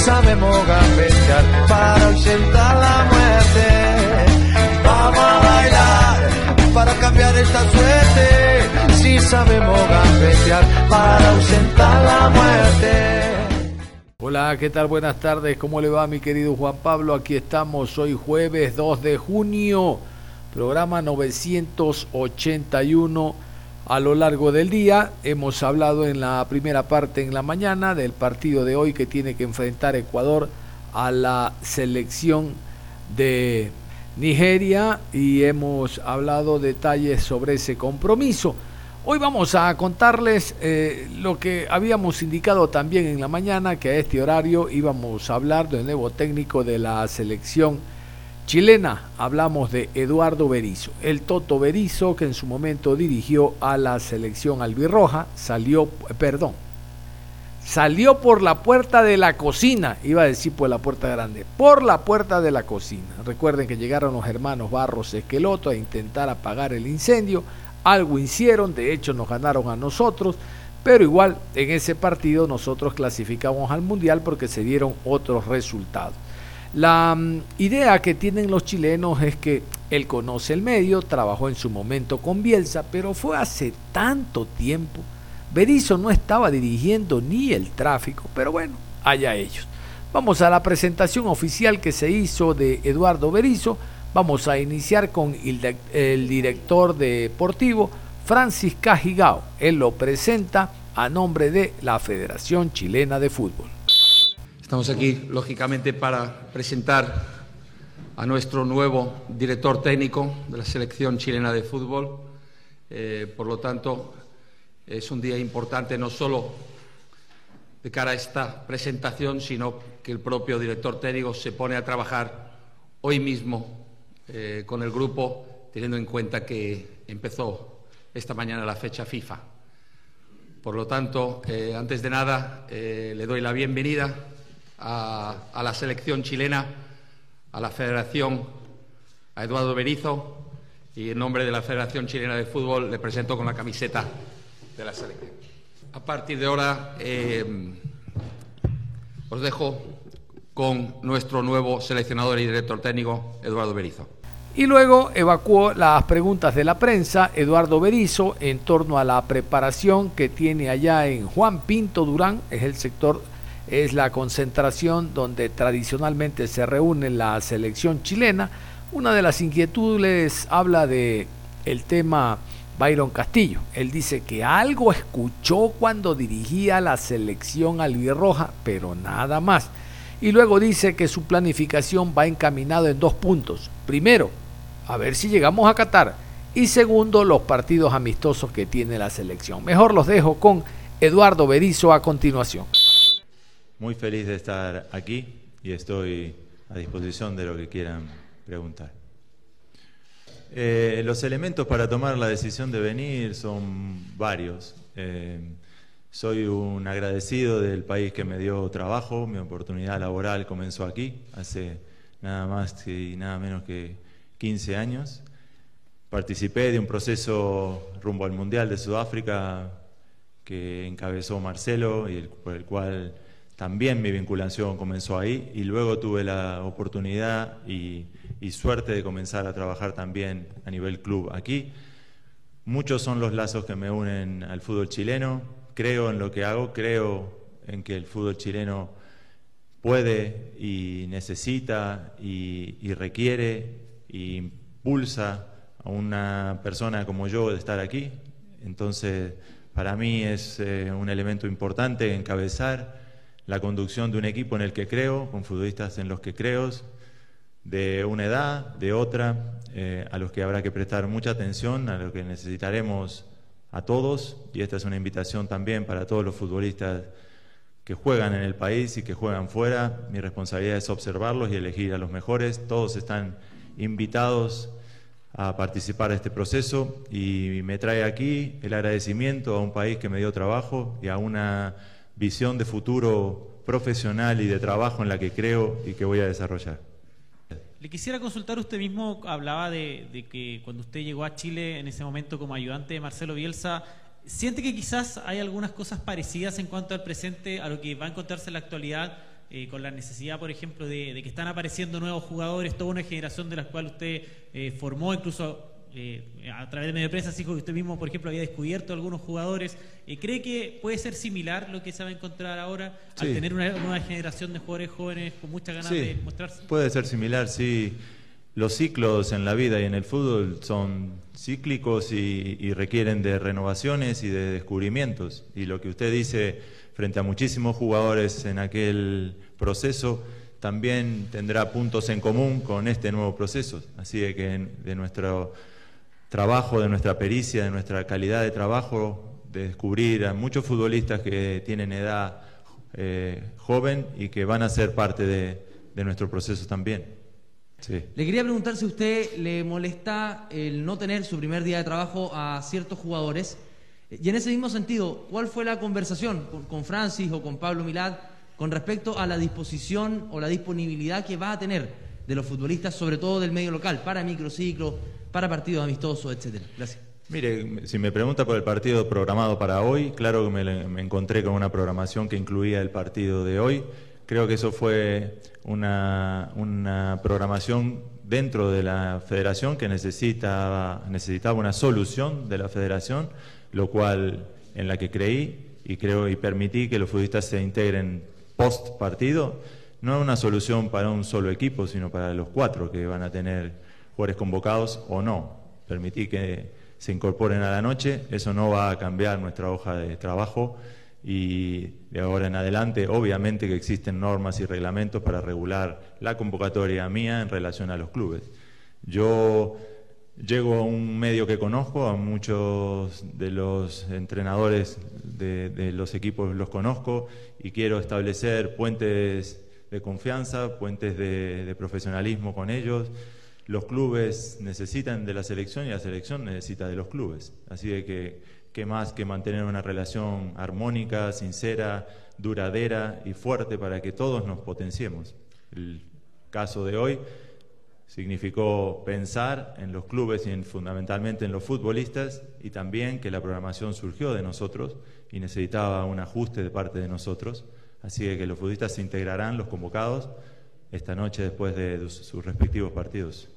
Sabemos gambetear para ausentar la muerte. Vamos a bailar para cambiar esta suerte. Si sabemos gambetear para ausentar la muerte. Hola, ¿qué tal? Buenas tardes. ¿Cómo le va mi querido Juan Pablo? Aquí estamos hoy jueves 2 de junio, programa 981 a lo largo del día. Hemos hablado en la primera parte en la mañana del partido de hoy que tiene que enfrentar Ecuador a la selección de Nigeria y hemos hablado detalles sobre ese compromiso. Hoy vamos a contarles eh, lo que habíamos indicado también en la mañana, que a este horario íbamos a hablar del nuevo técnico de la selección chilena. Hablamos de Eduardo Berizo, el Toto Berizo que en su momento dirigió a la selección albirroja, salió, perdón, salió por la puerta de la cocina, iba a decir por la puerta grande, por la puerta de la cocina. Recuerden que llegaron los hermanos Barros Esqueloto a intentar apagar el incendio, algo hicieron, de hecho nos ganaron a nosotros, pero igual en ese partido nosotros clasificamos al Mundial porque se dieron otros resultados. La mm, idea que tienen los chilenos es que él conoce el medio, trabajó en su momento con Bielsa, pero fue hace tanto tiempo. Berizzo no estaba dirigiendo ni el tráfico, pero bueno, allá ellos. Vamos a la presentación oficial que se hizo de Eduardo Berizzo. Vamos a iniciar con el, el director deportivo, Francis Cajigao. Él lo presenta a nombre de la Federación Chilena de Fútbol. Estamos aquí, lógicamente, para presentar a nuestro nuevo director técnico de la selección chilena de fútbol. Eh, por lo tanto, es un día importante no solo de cara a esta presentación, sino que el propio director técnico se pone a trabajar hoy mismo eh, con el grupo, teniendo en cuenta que empezó esta mañana la fecha FIFA. Por lo tanto, eh, antes de nada, le doy la bienvenida a, la selección chilena, a la Federación, a Eduardo Berizo y en nombre de la Federación Chilena de Fútbol le presento con la camiseta de la selección. A partir de ahora eh, os dejo con nuestro nuevo seleccionador y director técnico, Eduardo Berizo. Y luego evacuó las preguntas de la prensa Eduardo Berizo en torno a la preparación que tiene allá en Juan Pinto Durán, es el sector es la concentración donde tradicionalmente se reúne la selección chilena. Una de las inquietudes habla de el tema Byron Castillo. Él dice que algo escuchó cuando dirigía la selección albirroja, pero nada más. Y luego dice que su planificación va encaminado en dos puntos. Primero, a ver si llegamos a Qatar. Y segundo, los partidos amistosos que tiene la selección. Mejor los dejo con Eduardo Berizo a continuación. Muy feliz de estar aquí y estoy a disposición de lo que quieran preguntar. Eh, los elementos para tomar la decisión de venir son varios. Eh, soy un agradecido del país que me dio trabajo, mi oportunidad laboral comenzó aquí, hace nada más y nada menos que 15 años. Participé de un proceso rumbo al Mundial de Sudáfrica que encabezó Marcelo y por el cual también mi vinculación comenzó ahí y luego tuve la oportunidad y, suerte de comenzar a trabajar también a nivel club aquí. Muchos son los lazos que me unen al fútbol chileno. Creo en lo que hago, creo en que el fútbol chileno puede y necesita y, requiere y impulsa a una persona como yo de estar aquí. Entonces, para mí es eh, un elemento importante encabezar la conducción de un equipo en el que creo, con futbolistas en los que creo, de una edad, de otra, eh, a los que habrá que prestar mucha atención, a los que necesitaremos a todos, y esta es una invitación también para todos los futbolistas que juegan en el país y que juegan fuera. Mi responsabilidad es observarlos y elegir a los mejores. Todos están invitados a participar de este proceso y me trae aquí el agradecimiento a un país que me dio trabajo y a una visión de futuro profesional y de trabajo en la que creo y que voy a desarrollar. Le quisiera consultar, usted mismo hablaba de, que cuando usted llegó a Chile en ese momento como ayudante de Marcelo Bielsa, ¿siente que quizás hay algunas cosas parecidas en cuanto al presente a lo que va a encontrarse en la actualidad eh, con la necesidad, por ejemplo, de, que están apareciendo nuevos jugadores, toda una generación de la cual usted eh, formó, incluso eh, a través de medio de prensa dijo que usted mismo, por ejemplo, había descubierto algunos jugadores. Eh, ¿Cree que puede ser similar lo que se va a encontrar ahora al tener una nueva generación de jugadores jóvenes con muchas ganas de mostrarse? Puede ser similar, sí. Los ciclos en la vida y en el fútbol son cíclicos y, y requieren de renovaciones y de descubrimientos. Y lo que usted dice frente a muchísimos jugadores en aquel proceso, también tendrá puntos en común con este nuevo proceso. Así que de nuestro trabajo, de nuestra pericia, de nuestra calidad de trabajo, de descubrir a muchos futbolistas que tienen edad eh, joven y que van a ser parte de, nuestro proceso también. Le quería preguntar si usted le molesta el no tener su primer día de trabajo a ciertos jugadores. Y en ese mismo sentido, ¿cuál fue la conversación con, con Francis o con Pablo Milad con respecto a la disposición o la disponibilidad que va a tener de los futbolistas, sobre todo del medio local, para microciclos, para partidos amistosos, etcétera. Gracias. Mire, si me pregunta por el partido programado para hoy, claro que me, encontré con una programación que incluía el partido de hoy. Creo que eso fue una, una programación dentro de la federación que necesitaba, necesitaba una solución de la federación, lo cual en la que creí y creo y permití que los futbolistas se integren post partido. No es una solución para un solo equipo, sino para los cuatro que van a tener jugadores convocados o no. Permití que se incorporen a la noche, eso no va a cambiar nuestra hoja de trabajo y de ahora en adelante obviamente que existen normas y reglamentos para regular la convocatoria mía en relación a los clubes. Yo llego a un medio que conozco, a muchos de los entrenadores de, los equipos los conozco y quiero establecer puentes de confianza, puentes de profesionalismo con ellos los clubes necesitan de la selección y la selección necesita de los clubes. Así de que, ¿qué más que mantener una relación armónica, sincera, duradera y fuerte para que todos nos potenciemos? El caso de hoy significó pensar en los clubes y fundamentalmente en los futbolistas y también que la programación surgió de nosotros y necesitaba un ajuste de parte de nosotros. Así que los futbolistas se integrarán, los convocados, esta noche después de sus respectivos partidos.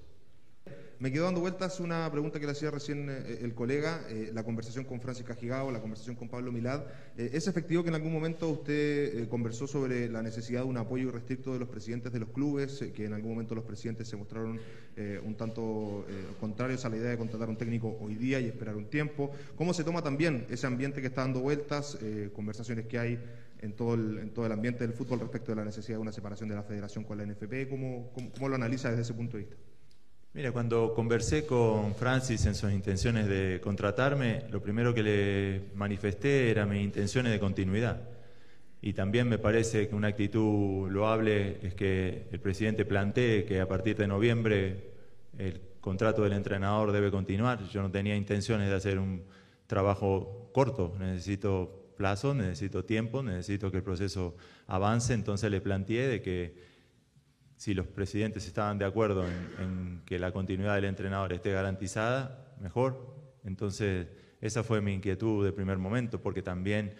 Me quedó dando vueltas una pregunta que le hacía recién eh, el colega, eh, la conversación con Francis Cajigao, la conversación con Pablo Milad. Eh, ¿Es efectivo que en algún momento usted conversó sobre la necesidad de un apoyo restricto de los presidentes de los clubes, que en algún momento los presidentes se mostraron un tanto contrarios a la idea de contratar un técnico hoy día y esperar un tiempo? ¿Cómo se toma también ese ambiente que está dando vueltas, conversaciones que hay en todo, el, en todo el ambiente del fútbol respecto de la necesidad de una separación de la federación con la NFP? cómo, cómo lo analiza desde ese punto de vista? Mira, cuando conversé con Francis en sus intenciones de contratarme, lo primero que le manifesté era mis intenciones de continuidad. Y también me parece que una actitud loable es que el presidente plantee que a partir de noviembre el contrato del entrenador debe continuar. Yo no tenía intenciones de hacer un trabajo corto, necesito plazo, necesito tiempo, necesito que el proceso avance, entonces le planteé de que si los presidentes estaban de acuerdo en, que la continuidad del entrenador esté garantizada, mejor. Entonces, esa fue mi inquietud de primer momento, porque también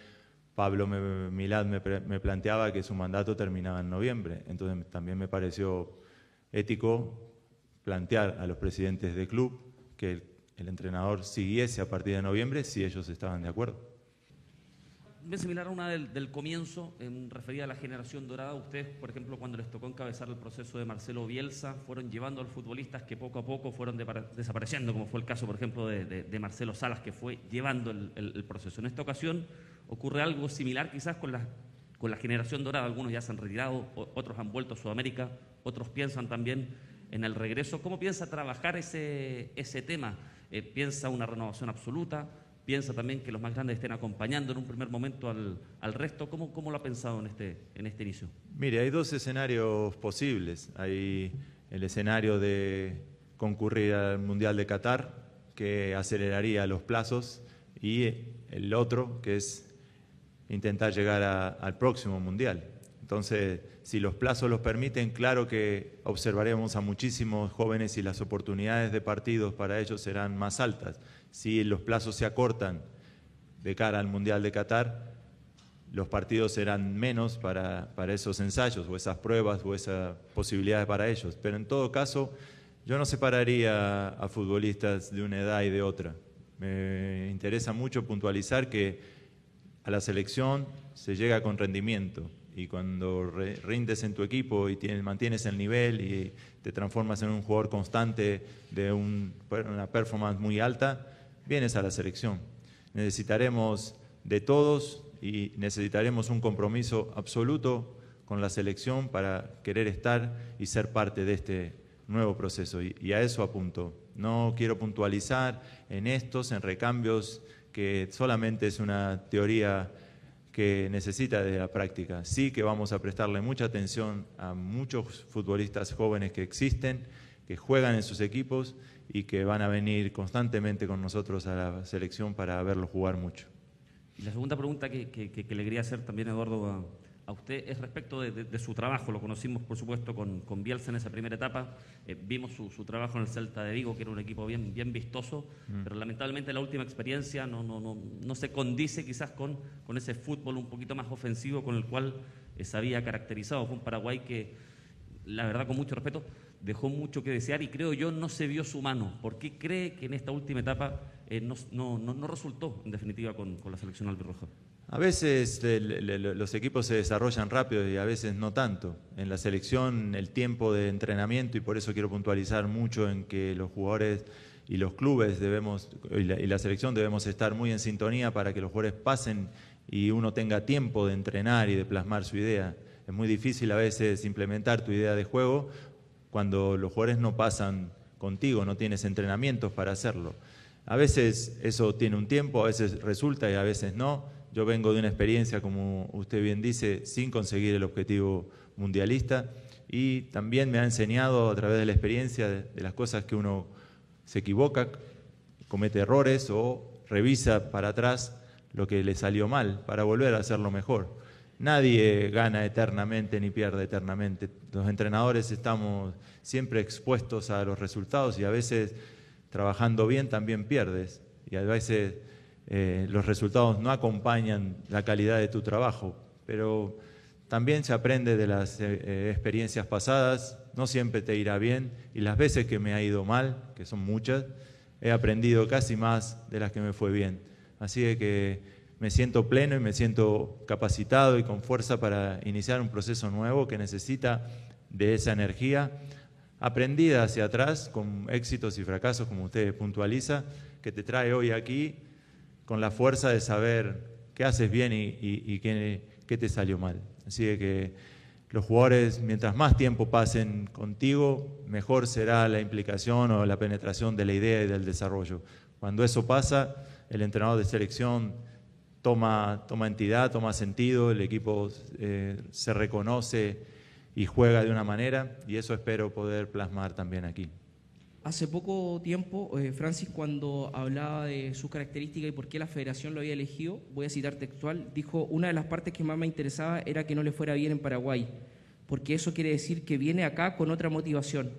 Pablo Milad me, planteaba que su mandato terminaba en noviembre. Entonces, también me pareció ético plantear a los presidentes del club que el entrenador siguiese a partir de noviembre si ellos estaban de acuerdo bien similar a una del, comienzo, en, referida a la generación dorada. Ustedes, por ejemplo, cuando les tocó encabezar el proceso de Marcelo Bielsa, fueron llevando a los futbolistas que poco a poco fueron desapareciendo, como fue el caso, por ejemplo, de, Marcelo Salas, que fue llevando el, proceso. En esta ocasión ocurre algo similar quizás con la, con la generación dorada. Algunos ya se han retirado, otros han vuelto a Sudamérica, otros piensan también en el regreso. ¿Cómo piensa trabajar ese, ese tema? Eh, ¿Piensa una renovación absoluta? ¿Piensa también que los más grandes estén acompañando en un primer momento al, al resto? ¿Cómo, ¿Cómo lo ha pensado en este, en este inicio? Mire, hay dos escenarios posibles. Hay el escenario de concurrir al Mundial de Qatar, que aceleraría los plazos, y el otro, que es intentar llegar a- al próximo Mundial. Entonces, si los plazos los permiten, claro que observaremos a muchísimos jóvenes y las oportunidades de partidos para ellos serán más altas. Si los plazos se acortan de cara al Mundial de Qatar, los partidos serán menos para, esos ensayos o esas pruebas o esas posibilidades para ellos. Pero en todo caso, yo no separaría a futbolistas de una edad y de otra. Me interesa mucho puntualizar que a la selección se llega con rendimiento y cuando rindes en tu equipo y tienes- mantienes el nivel y te transformas en un jugador constante de un- una performance muy alta, vienes a la selección. Necesitaremos de todos y necesitaremos un compromiso absoluto con la selección para querer estar y ser parte de este nuevo proceso. Y a eso apunto. No quiero puntualizar en estos, en recambios, que solamente es una teoría que necesita de la práctica. Sí que vamos a prestarle mucha atención a muchos futbolistas jóvenes que existen, que juegan en sus equipos y que van a venir constantemente con nosotros a la selección para verlos jugar mucho. Y la segunda pregunta que, que- le quería hacer también, Eduardo, a, a usted es respecto de, de- de su trabajo. Lo conocimos, por supuesto, con, con Bielsa en esa primera etapa. Eh, vimos su, su trabajo en el Celta de Vigo, que era un equipo bien, bien vistoso, Mm. pero lamentablemente la última experiencia no, no, no, no se condice quizás con, con ese fútbol un poquito más ofensivo con el cual eh, se había caracterizado. Fue un Paraguay que, la verdad, con mucho respeto, dejó mucho que desear y creo yo no se vio su mano. ¿Por qué cree que en esta última etapa eh, no, no- no- no resultó, en definitiva, con, con la selección albirroja? A veces el- los equipos se desarrollan rápido y a veces no tanto. En la selección el tiempo de entrenamiento, y por eso quiero puntualizar mucho en que los jugadores y los clubes debemos, y la, y la selección debemos estar muy en sintonía para que los jugadores pasen y uno tenga tiempo de entrenar y de plasmar su idea. Es muy difícil a veces implementar tu idea de juego cuando los jugadores no pasan contigo, no tienes entrenamientos para hacerlo. A veces eso tiene un tiempo, a veces resulta y a veces no. Yo vengo de una experiencia, como usted bien dice, sin conseguir el objetivo mundialista y también me ha enseñado a través de la experiencia de, de las cosas que uno se equivoca, comete errores o revisa para atrás lo que le salió mal para volver a hacerlo mejor. Nadie gana eternamente ni pierde eternamente. Los entrenadores estamos siempre expuestos a los resultados y a veces trabajando bien también pierdes y a veces eh, los resultados no acompañan la calidad de tu trabajo, pero también se aprende de las eh, eh, experiencias pasadas, no siempre te irá bien y las veces que me ha ido mal, que son muchas, he aprendido casi más de las que me fue bien. Así de que me siento pleno y me siento capacitado y con fuerza para iniciar un proceso nuevo que necesita de esa energía aprendida hacia atrás, con éxitos y fracasos, como usted puntualiza, que te trae hoy aquí con la fuerza de saber qué haces bien y, qué, te salió mal. Así que los jugadores, mientras más tiempo pasen contigo, mejor será la implicación o la penetración de la idea y del desarrollo. Cuando eso pasa, el entrenador de selección toma, toma entidad, toma sentido, el equipo eh, se reconoce y juega de una manera y eso espero poder plasmar también aquí. Hace poco tiempo, eh, Francis, cuando hablaba de sus características y por qué la federación lo había elegido, voy a citar textual, dijo, una de las partes que más me interesaba era que no le fuera bien en Paraguay, porque eso quiere decir que viene acá con otra motivación.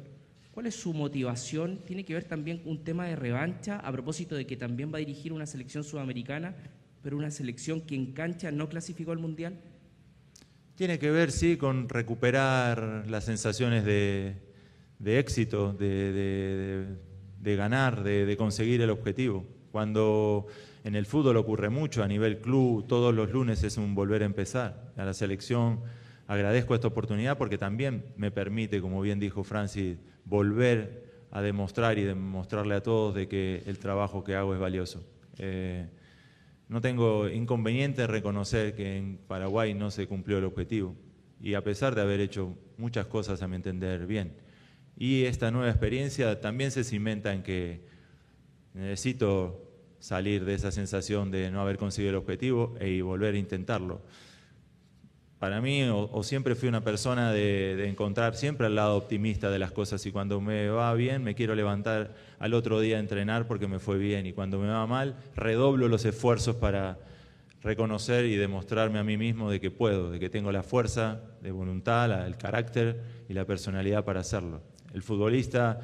¿Cuál es su motivación? ¿Tiene que ver también un tema de revancha a propósito de que también va a dirigir una selección sudamericana, pero una selección que en cancha no clasificó al Mundial? Tiene que ver, sí, con recuperar las sensaciones de, de éxito, de, de- ganar, de, conseguir el objetivo. Cuando en el fútbol ocurre mucho, a nivel club, todos los lunes es un volver a empezar. A la selección agradezco esta oportunidad porque también me permite, como bien dijo Francis, volver a demostrar y demostrarle a todos de que el trabajo que hago es valioso. Eh, no tengo inconveniente en reconocer que en Paraguay no se cumplió el objetivo y a pesar de haber hecho muchas cosas a mi entender bien. Y esta nueva experiencia también se cimenta en que necesito salir de esa sensación de no haber conseguido el objetivo e y volver a intentarlo. Para mí, o, siempre fui una persona de, encontrar siempre al lado optimista de las cosas y cuando me va bien me quiero levantar al otro día a entrenar porque me fue bien y cuando me va mal redoblo los esfuerzos para reconocer y demostrarme a mí mismo de que puedo, de que tengo la fuerza de voluntad, el carácter y la personalidad para hacerlo. El futbolista,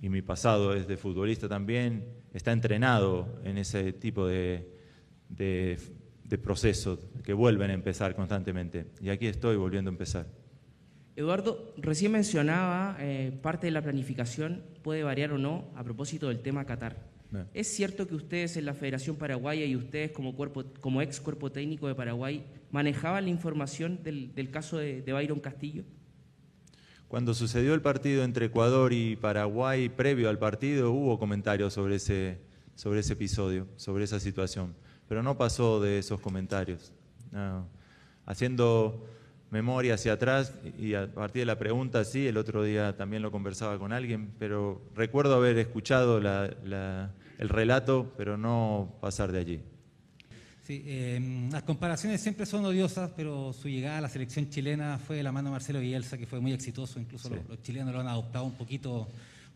y mi pasado es de futbolista también, está entrenado en ese tipo de, de, procesos que vuelven a empezar constantemente. Y aquí estoy volviendo a empezar. Eduardo, recién mencionaba eh, parte de la planificación puede variar o no a propósito del tema Qatar. ¿Es cierto que ustedes en la Federación Paraguaya y ustedes como, cuerpo, como ex cuerpo técnico de Paraguay manejaban la información del, caso de, de Byron Castillo? Cuando sucedió el partido entre Ecuador y Paraguay, previo al partido, hubo comentarios sobre ese, sobre ese episodio, sobre esa situación, pero no pasó de esos comentarios. Haciendo memoria hacia atrás y a partir de la pregunta, sí, el otro día también lo conversaba con alguien, pero recuerdo haber escuchado el relato, pero no pasar de allí. Sí, em, las comparaciones siempre son odiosas, pero su llegada a la selección chilena fue de la mano de Marcelo Bielsa, que fue muy exitoso, incluso los, chilenos lo han adoptado un poquito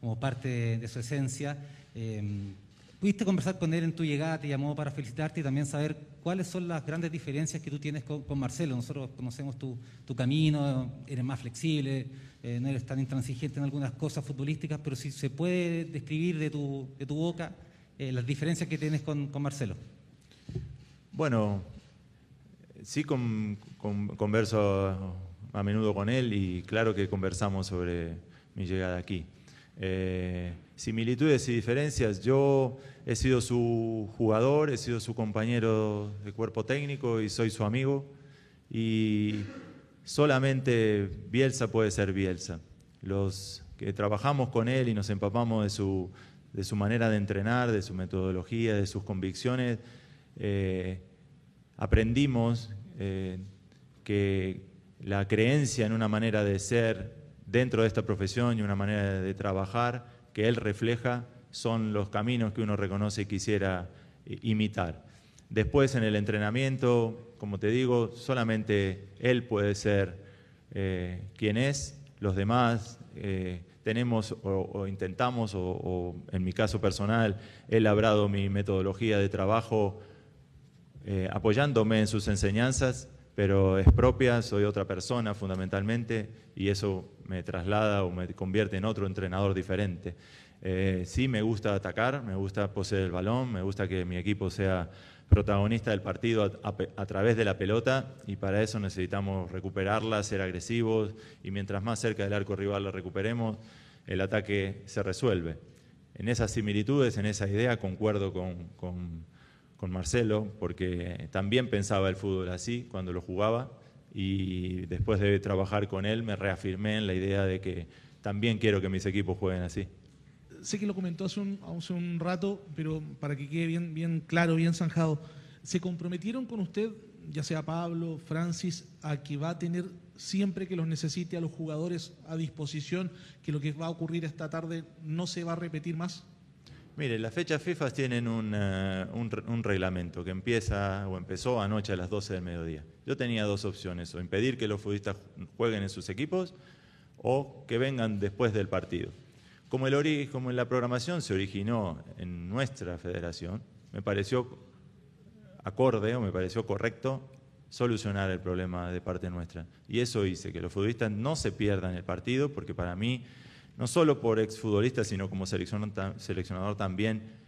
como parte de, su esencia. Em, pudiste conversar con él en tu llegada, te llamó para felicitarte y también saber cuáles son las grandes diferencias que tú tienes con, Marcelo. Nosotros conocemos tu, camino, eres más flexible, eh, no eres tan intransigente en algunas cosas futbolísticas, pero si se puede describir de tu, de tu boca eh, las diferencias que tienes con Marcelo. Bueno, sí converso a menudo con él y claro que conversamos sobre mi llegada aquí. Eh, similitudes y diferencias, yo he sido su jugador, he sido su compañero de cuerpo técnico y soy su amigo y solamente Bielsa puede ser Bielsa. Los que trabajamos con él y nos empapamos de su, de su manera de entrenar, de su metodología, de sus convicciones, eh, aprendimos eh, que la creencia en una manera de ser dentro de esta profesión y una manera de trabajar que él refleja son los caminos que uno reconoce y quisiera eh, imitar. Después en el entrenamiento, como te digo, solamente él puede ser eh, quien es, los demás tenemos o, intentamos, o, o, en mi caso personal, he labrado mi metodología de trabajo eh, apoyándome en sus enseñanzas, pero es propia, soy otra persona fundamentalmente y eso me traslada o me convierte en otro entrenador diferente. Eh, sí, me gusta atacar, me gusta poseer el balón, me gusta que mi equipo sea protagonista del partido a, través de la pelota y para eso necesitamos recuperarla, ser agresivos y mientras más cerca del arco rival la recuperemos, el ataque se resuelve. En esas similitudes, en esa idea, concuerdo con con Marcelo, porque también pensaba el fútbol así cuando lo jugaba y después de trabajar con él me reafirmé en la idea de que también quiero que mis equipos jueguen así. Sé que lo comentó hace un, hace un rato, pero para que quede bien, bien claro, bien zanjado, ¿se comprometieron con usted, ya sea Pablo, Francis, a que va a tener siempre que los necesite a los jugadores a disposición, que lo que va a ocurrir esta tarde no se va a repetir más? Mire, las fechas FIFA tienen eh, un, reglamento que empieza o empezó anoche a las 12 del mediodía. Yo tenía dos opciones, o impedir que los futbolistas jueguen en sus equipos o que vengan después del partido. Como, el como la programación se originó en nuestra federación, me pareció acorde o me pareció correcto solucionar el problema de parte nuestra. Y eso hice, que los futbolistas no se pierdan el partido, porque para mí no solo por exfutbolista, sino como seleccionador también,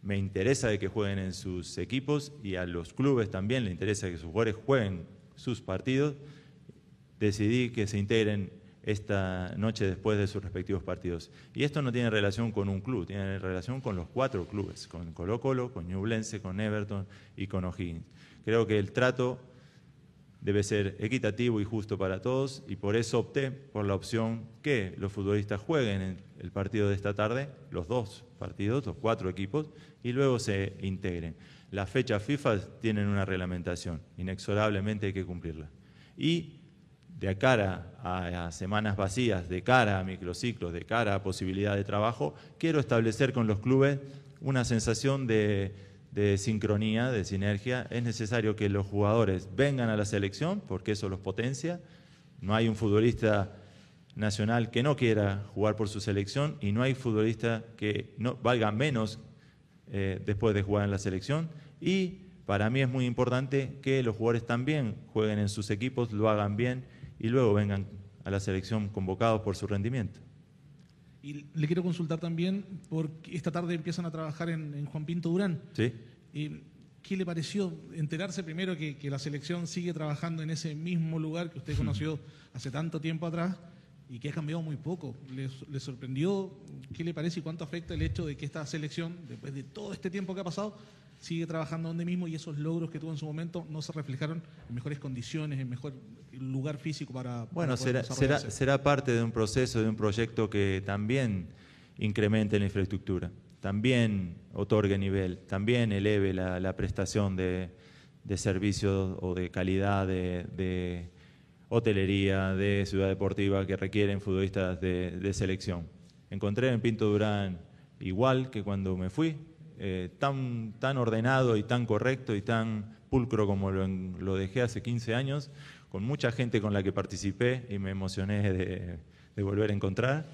me interesa de que jueguen en sus equipos y a los clubes también le interesa que sus jugadores jueguen sus partidos. Decidí que se integren esta noche después de sus respectivos partidos. Y esto no tiene relación con un club, tiene relación con los cuatro clubes, con Colo Colo, con Ñublense, con Everton y con O'Higgins. Creo que el trato debe ser equitativo y justo para todos y por eso opté por la opción que los futbolistas jueguen en el partido de esta tarde, los dos partidos, los cuatro equipos, y luego se integren. Las fechas FIFA tienen una reglamentación, inexorablemente hay que cumplirla. Y de cara a, semanas vacías, de cara a microciclos, de cara a posibilidad de trabajo, quiero establecer con los clubes una sensación de, de sincronía, de sinergia. Es necesario que los jugadores vengan a la selección porque eso los potencia. No hay un futbolista nacional que no quiera jugar por su selección y no hay futbolista que no valga menos eh, después de jugar en la selección. Y para mí es muy importante que los jugadores también jueguen en sus equipos, lo hagan bien y luego vengan a la selección convocados por su rendimiento. Y le quiero consultar también, porque esta tarde empiezan a trabajar en, Juan Pinto Durán. Sí. ¿Qué le pareció enterarse primero que, la selección sigue trabajando en ese mismo lugar que usted conoció hace tanto tiempo atrás y que ha cambiado muy poco? ¿Le, sorprendió? ¿Qué le parece y cuánto afecta el hecho de que esta selección, después de todo este tiempo que ha pasado, sigue trabajando donde mismo y esos logros que tuvo en su momento no se reflejaron en mejores condiciones, en mejor lugar físico para... Bueno, será, será, será parte de un proceso, de un proyecto que también incremente la infraestructura, también otorgue nivel, también eleve la, prestación de, servicios o de calidad de, hotelería, de ciudad deportiva que requieren futbolistas de, de selección. Encontré en Pinto Durán igual que cuando me fui, eh, tan, tan ordenado y tan correcto y tan pulcro como lo, dejé hace 15 años, con mucha gente con la que participé y me emocioné de, volver a encontrar.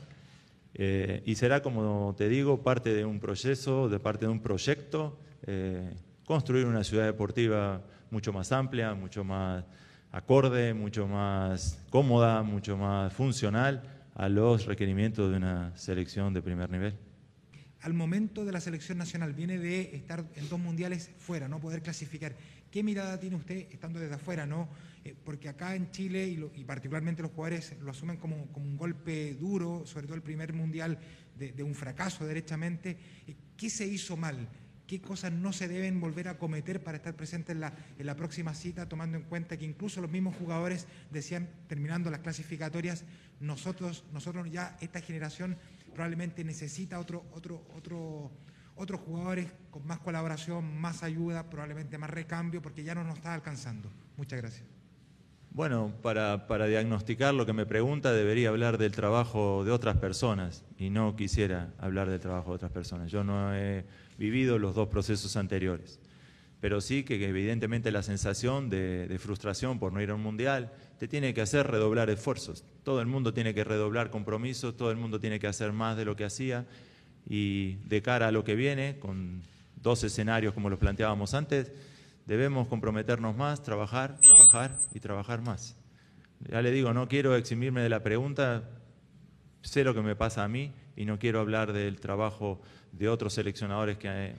Eh, y será, como te digo, parte de un proceso, de parte de un proyecto, eh, construir una ciudad deportiva mucho más amplia, mucho más acorde, mucho más cómoda, mucho más funcional a los requerimientos de una selección de primer nivel al momento de la selección nacional, viene de estar en dos mundiales fuera, no poder clasificar. ¿Qué mirada tiene usted estando desde afuera? no eh, Porque acá en Chile, y, particularmente los jugadores lo asumen como, un golpe duro, sobre todo el primer mundial de, un fracaso derechamente. Eh, ¿Qué se hizo mal? ¿Qué cosas no se deben volver a cometer para estar presentes en la, en la próxima cita, tomando en cuenta que incluso los mismos jugadores decían, terminando las clasificatorias, nosotros, nosotros ya, esta generación probablemente necesita otro, otro, otro, otros jugadores con más colaboración, más ayuda, probablemente más recambio, porque ya no nos está alcanzando. Muchas gracias. Bueno, para, para, diagnosticar lo que me pregunta debería hablar del trabajo de otras personas y no quisiera hablar del trabajo de otras personas. Yo no he vivido los dos procesos anteriores, pero sí que, evidentemente la sensación de, frustración por no ir a un mundial, te tiene que hacer redoblar esfuerzos. Todo el mundo tiene que redoblar compromisos, todo el mundo tiene que hacer más de lo que hacía y de cara a lo que viene, con dos escenarios como los planteábamos antes, debemos comprometernos más, trabajar, trabajar y trabajar más. Ya le digo, no quiero eximirme de la pregunta, sé lo que me pasa a mí y no quiero hablar del trabajo de otros seleccionadores que eh,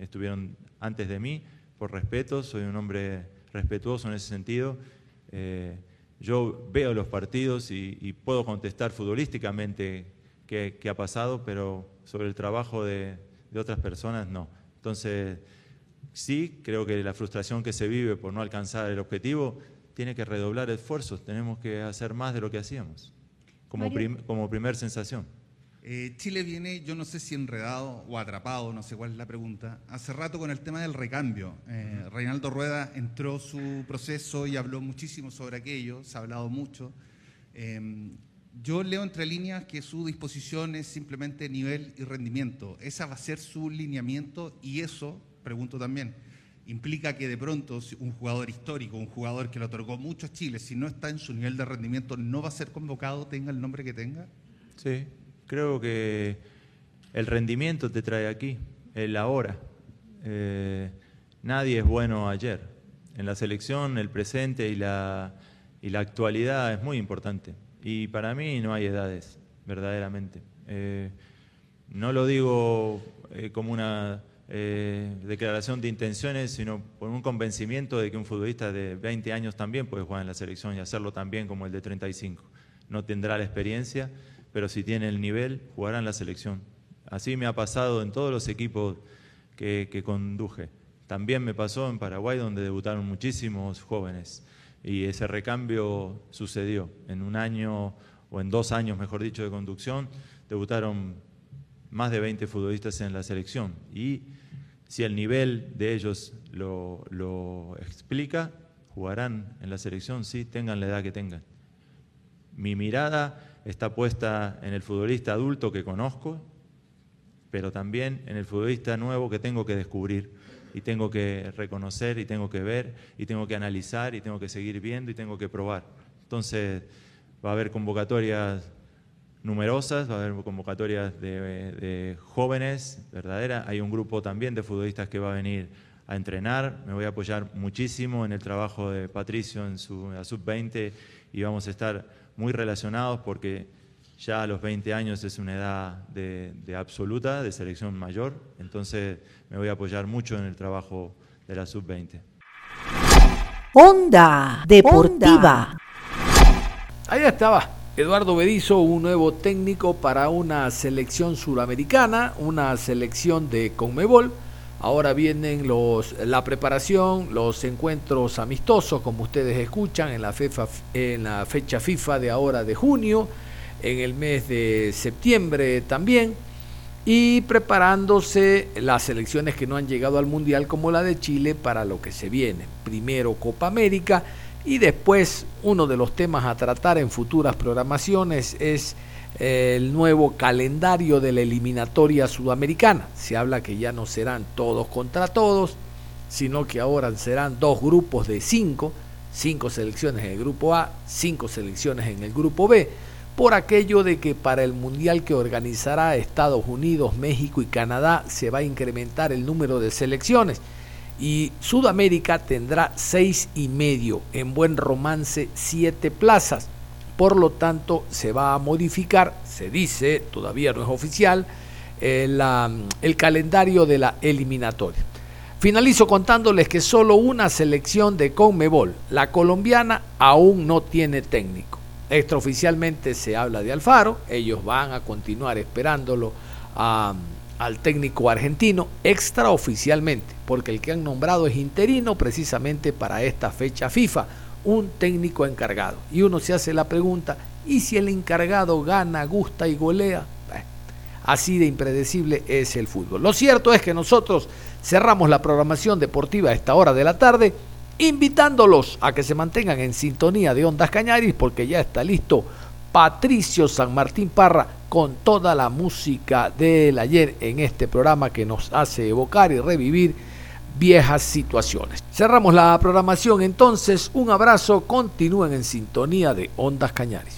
estuvieron antes de mí, por respeto, soy un hombre respetuoso en ese sentido eh, yo veo los partidos y, puedo contestar futbolísticamente qué, ha pasado, pero sobre el trabajo de, otras personas no. Entonces, sí, creo que la frustración que se vive por no alcanzar el objetivo tiene que redoblar esfuerzos, tenemos que hacer más de lo que hacíamos, como, como primer sensación. Eh, Chile viene, yo no sé si enredado o atrapado, no sé cuál es la pregunta, hace rato con el tema del recambio. Eh, Reinaldo Rueda entró su proceso y habló muchísimo sobre aquello, se ha hablado mucho. Em, yo leo entre líneas que su disposición es simplemente nivel y rendimiento. Esa va a ser su lineamiento y eso, pregunto también, implica que de pronto un jugador histórico, un jugador que le otorgó mucho a Chile, si no está en su nivel de rendimiento, no va a ser convocado, tenga el nombre que tenga. Sí, Creo que el rendimiento te trae aquí, el ahora. Eh, nadie es bueno ayer. En la selección, el presente y la, y la actualidad es muy importante. Y para mí no hay edades, verdaderamente. Eh, no lo digo eh, como una declaración de intenciones, sino por un convencimiento de que un futbolista de 20 años también puede jugar en la selección y hacerlo también como el de 35. No tendrá la experiencia, pero si tiene el nivel, jugará en la selección. Así me ha pasado en todos los equipos que, conduje. También me pasó en Paraguay, donde debutaron muchísimos jóvenes. Y ese recambio sucedió. En un año, o en dos años, mejor dicho, de conducción, debutaron más de 20 futbolistas en la selección. Y si el nivel de ellos lo, lo explica, jugarán en la selección, sí, tengan la edad que tengan. mi mirada está puesta en el futbolista adulto que conozco, pero también en el futbolista nuevo que tengo que descubrir y tengo que reconocer y tengo que ver y tengo que analizar y tengo que seguir viendo y tengo que probar. Entonces va a haber convocatorias numerosas, va a haber convocatorias de, jóvenes, verdadera. Hay un grupo también de futbolistas que va a venir a entrenar. Me voy a apoyar muchísimo en el trabajo de Patricio en su sub-20 y vamos a estar muy relacionados porque ya a los 20 años es una edad de, de, absoluta, de selección mayor. Entonces me voy a apoyar mucho en el trabajo de la sub-20. Onda Deportiva. Ahí estaba Eduardo Berizo, un nuevo técnico para una selección suramericana, una selección de Conmebol. Ahora vienen los, la preparación, los encuentros amistosos, como ustedes escuchan, en la, fecha, en la fecha FIFA de ahora de junio, en el mes de septiembre también, y preparándose las selecciones que no han llegado al Mundial, como la de Chile, para lo que se viene. Primero Copa América y después, uno de los temas a tratar en futuras programaciones es el nuevo calendario de la eliminatoria sudamericana. Se habla que ya no serán todos contra todos, sino que ahora serán dos grupos de cinco, cinco selecciones en el grupo A, cinco selecciones en el grupo B, por aquello de que para el mundial que organizará Estados Unidos, México y Canadá se va a incrementar el número de selecciones y Sudamérica tendrá seis y medio, en buen romance siete plazas. Por lo tanto, se va a modificar, se dice, todavía no es oficial, el, el calendario de la eliminatoria. Finalizo contándoles que solo una selección de Conmebol, la colombiana, aún no tiene técnico. Extraoficialmente se habla de Alfaro, ellos van a continuar esperándolo a al técnico argentino extraoficialmente, porque el que han nombrado es interino precisamente para esta fecha FIFA, un técnico encargado. Y uno se hace la pregunta, ¿y si el encargado gana, gusta y golea? así de impredecible es el fútbol. Lo cierto es que nosotros cerramos la programación deportiva a esta hora de la tarde, invitándolos a que se mantengan en sintonía de Ondas Cañaris, porque ya está listo Patricio San Martín Parra con toda la música del ayer en este programa que nos hace evocar y revivir viejas situaciones. Cerramos la programación entonces, un abrazo, continúen en sintonía de Ondas Cañares.